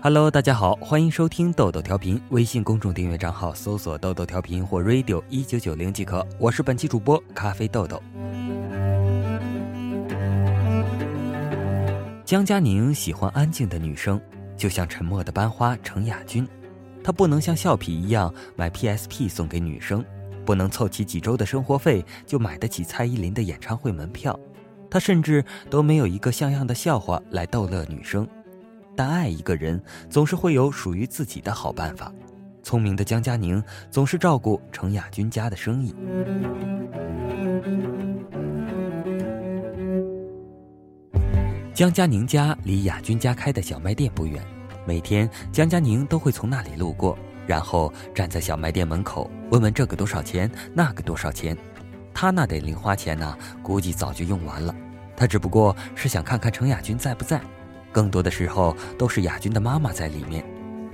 Hello，大家好，欢迎收听豆豆调频。微信公众订阅账号搜索“豆豆调频”或 “radio 一九九零”即可。我是本期主播咖啡豆豆。江佳宁喜欢安静的女生，就像沉默的班花程雅君。她不能像笑痞一样买 PSP 送给女生，不能凑齐几周的生活费就买得起蔡依林的演唱会门票。她甚至都没有一个像样的笑话来逗乐女生。但爱一个人总是会有属于自己的好办法。聪明的江佳宁总是照顾程雅君家的生意。江佳宁家离雅君家开的小卖店不远，每天江佳宁都会从那里路过，然后站在小卖店门口问问这个多少钱，那个多少钱。他那点零花钱呢，估计早就用完了。他只不过是想看看程雅君在不在。更多的时候都是雅君的妈妈在里面，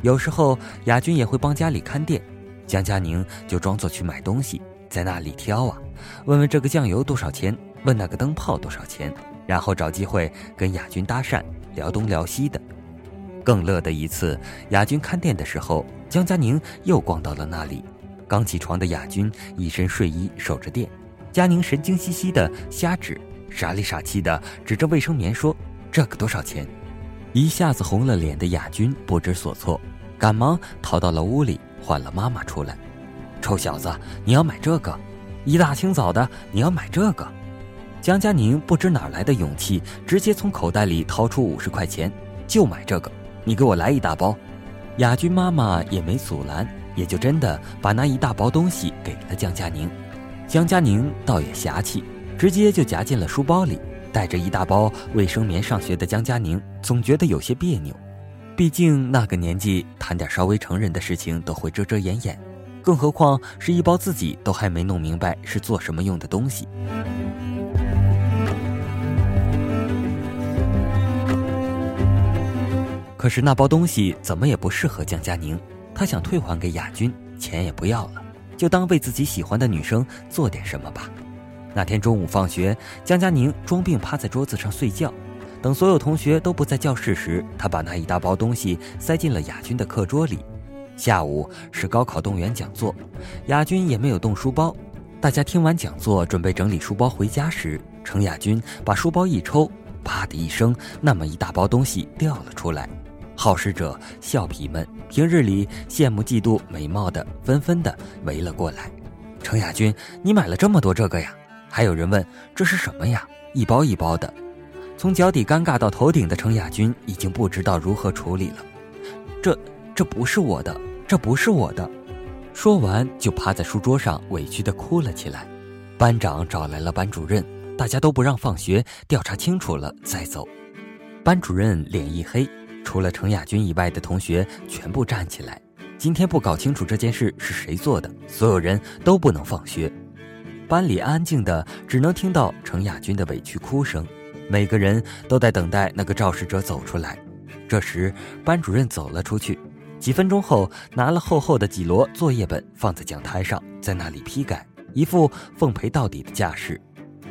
有时候雅君也会帮家里看店，江佳宁就装作去买东西，在那里挑啊，问问这个酱油多少钱，问那个灯泡多少钱，然后找机会跟雅君搭讪，聊东聊西的。更乐的一次，雅君看店的时候，江佳宁又逛到了那里。刚起床的雅君一身睡衣守着店，佳宁神经兮兮的瞎指，傻里傻气的指着卫生棉说：“这个多少钱？”一下子红了脸的雅君不知所措，赶忙逃到了屋里，唤了妈妈出来。臭小子，你要买这个？一大清早的，你要买这个？江佳宁不知哪来的勇气，直接从口袋里掏出五十块钱，就买这个。你给我来一大包。雅君妈妈也没阻拦，也就真的把那一大包东西给了江佳宁。江佳宁倒也侠气，直接就夹进了书包里。带着一大包卫生棉上学的江佳宁，总觉得有些别扭。毕竟那个年纪，谈点稍微成人的事情都会遮遮掩掩，更何况是一包自己都还没弄明白是做什么用的东西。可是那包东西怎么也不适合江佳宁，他想退还给雅君，钱也不要了，就当为自己喜欢的女生做点什么吧。那天中午放学，江佳宁装病趴在桌子上睡觉。等所有同学都不在教室时，他把那一大包东西塞进了雅君的课桌里。下午是高考动员讲座，雅君也没有动书包。大家听完讲座，准备整理书包回家时，程雅君把书包一抽，啪的一声，那么一大包东西掉了出来。好事者、笑皮们平日里羡慕嫉妒美貌的，纷纷的围了过来。程雅君，你买了这么多这个呀？还有人问这是什么呀？一包一包的，从脚底尴尬到头顶的程亚军已经不知道如何处理了。这这不是我的，这不是我的。说完就趴在书桌上委屈的哭了起来。班长找来了班主任，大家都不让放学，调查清楚了再走。班主任脸一黑，除了程亚军以外的同学全部站起来。今天不搞清楚这件事是谁做的，所有人都不能放学。班里安静的，只能听到程亚军的委屈哭声。每个人都在等待那个肇事者走出来。这时，班主任走了出去。几分钟后，拿了厚厚的几摞作业本放在讲台上，在那里批改，一副奉陪到底的架势。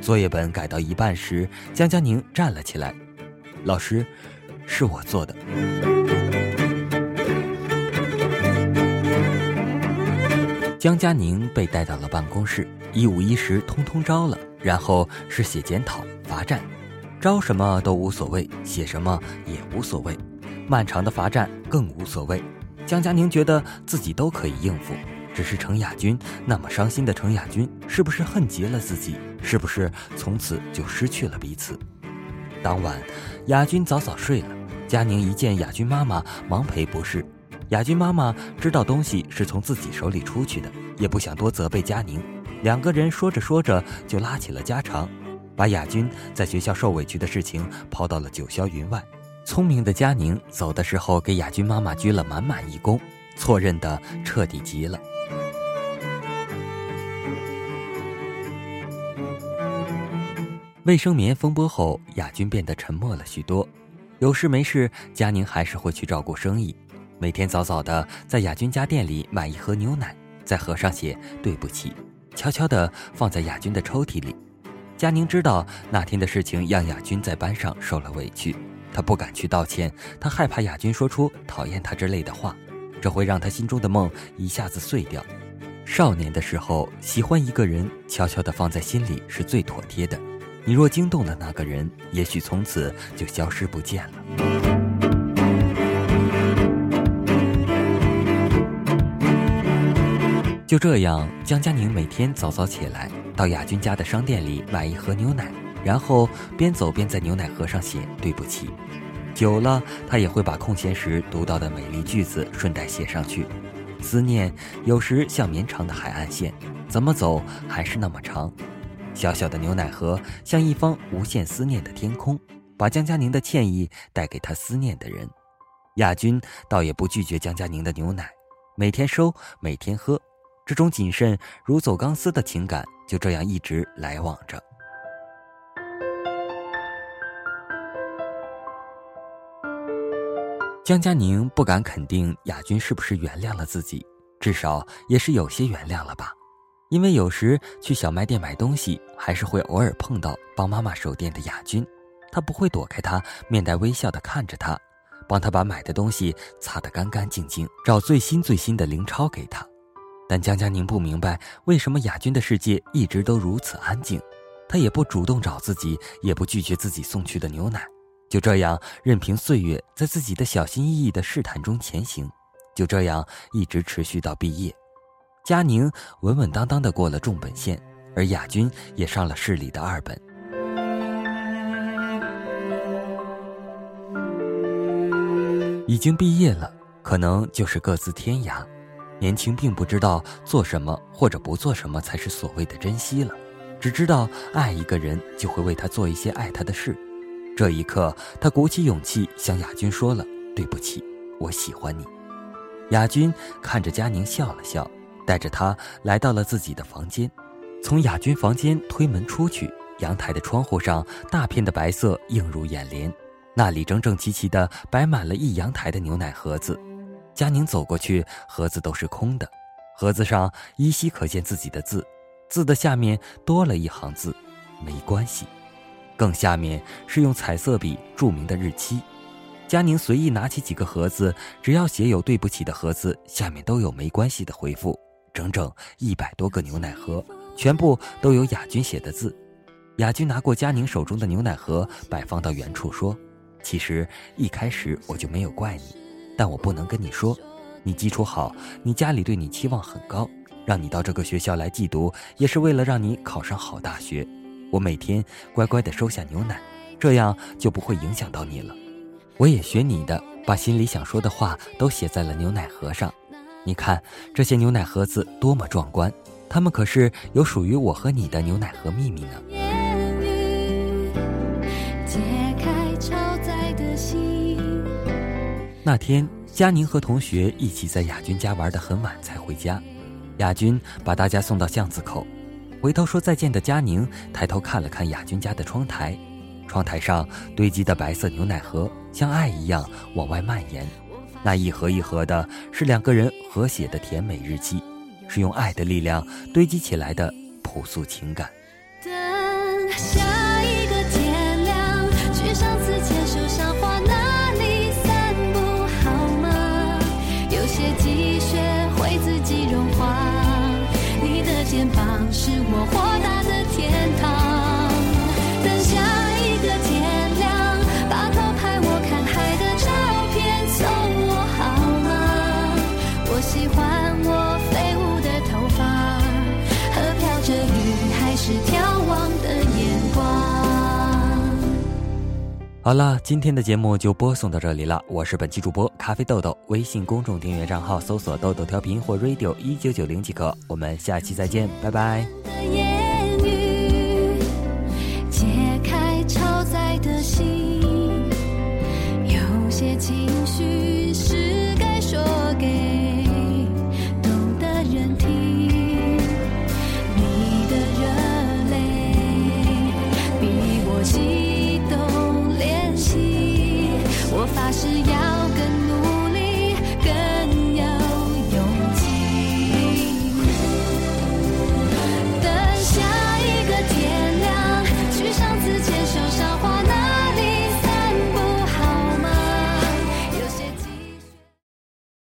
作业本改到一半时，江佳宁站了起来：“老师，是我做的。”江佳宁被带到了办公室。一五一十，通通招了，然后是写检讨、罚站，招什么都无所谓，写什么也无所谓，漫长的罚站更无所谓。江佳宁觉得自己都可以应付，只是程亚军那么伤心的程亚军，是不是恨极了自己？是不是从此就失去了彼此？当晚，雅君早早睡了，佳宁一见雅君妈妈，忙赔不是。雅君妈妈知道东西是从自己手里出去的，也不想多责备佳宁。两个人说着说着就拉起了家常，把雅君在学校受委屈的事情抛到了九霄云外。聪明的佳宁走的时候给雅君妈妈鞠了满满一躬，错认的彻底极了。卫生棉风波后，雅君变得沉默了许多。有事没事，佳宁还是会去照顾生意，每天早早的在雅君家店里买一盒牛奶，在盒上写对不起。悄悄地放在雅君的抽屉里。佳宁知道那天的事情让雅君在班上受了委屈，他不敢去道歉，他害怕亚军说出讨厌他之类的话，这会让他心中的梦一下子碎掉。少年的时候，喜欢一个人，悄悄地放在心里是最妥帖的。你若惊动了那个人，也许从此就消失不见了。就这样，江佳宁每天早早起来，到亚军家的商店里买一盒牛奶，然后边走边在牛奶盒上写“对不起”。久了，他也会把空闲时读到的美丽句子顺带写上去。思念有时像绵长的海岸线，怎么走还是那么长。小小的牛奶盒像一方无限思念的天空，把江佳宁的歉意带给他思念的人。亚军倒也不拒绝江佳宁的牛奶，每天收，每天喝。这种谨慎如走钢丝的情感就这样一直来往着。江佳宁不敢肯定亚军是不是原谅了自己，至少也是有些原谅了吧。因为有时去小卖店买东西，还是会偶尔碰到帮妈妈守店的亚军，他不会躲开他，面带微笑的看着他，帮他把买的东西擦得干干净净，找最新最新的零钞给他。但江佳宁不明白为什么雅君的世界一直都如此安静，他也不主动找自己，也不拒绝自己送去的牛奶。就这样，任凭岁月在自己的小心翼翼的试探中前行，就这样一直持续到毕业。佳宁稳稳当当的过了重本线，而雅君也上了市里的二本。已经毕业了，可能就是各自天涯。年轻并不知道做什么或者不做什么才是所谓的珍惜了，只知道爱一个人就会为他做一些爱他的事。这一刻，他鼓起勇气向亚军说了：“对不起，我喜欢你。”亚军看着佳宁笑了笑，带着他来到了自己的房间。从亚军房间推门出去，阳台的窗户上大片的白色映入眼帘，那里整整齐齐地摆满了一阳台的牛奶盒子。佳宁走过去，盒子都是空的，盒子上依稀可见自己的字，字的下面多了一行字：“没关系。”更下面是用彩色笔注明的日期。佳宁随意拿起几个盒子，只要写有“对不起”的盒子，下面都有“没关系”的回复。整整一百多个牛奶盒，全部都有亚军写的字。亚军拿过佳宁手中的牛奶盒，摆放到原处，说：“其实一开始我就没有怪你，但我不能跟你说。你基础好，你家里对你期望很高，让你到这个学校来寄读，也是为了让你考上好大学。”我每天乖乖的收下牛奶，这样就不会影响到你了。我也学你的，把心里想说的话都写在了牛奶盒上。你看这些牛奶盒子多么壮观，它们可是有属于我和你的牛奶盒秘密呢。那天，佳宁和同学一起在亚军家玩的很晚才回家，亚军把大家送到巷子口。回头说再见的佳宁抬头看了看亚军家的窗台，窗台上堆积的白色牛奶盒像爱一样往外蔓延，那一盒一盒的是两个人和写的甜美日记，是用爱的力量堆积起来的朴素情感。是我活好了，今天的节目就播送到这里了。我是本期主播咖啡豆豆，微信公众订阅账号搜索“豆豆调频”或 “radio 一九九零”即可。我们下期再见，拜拜。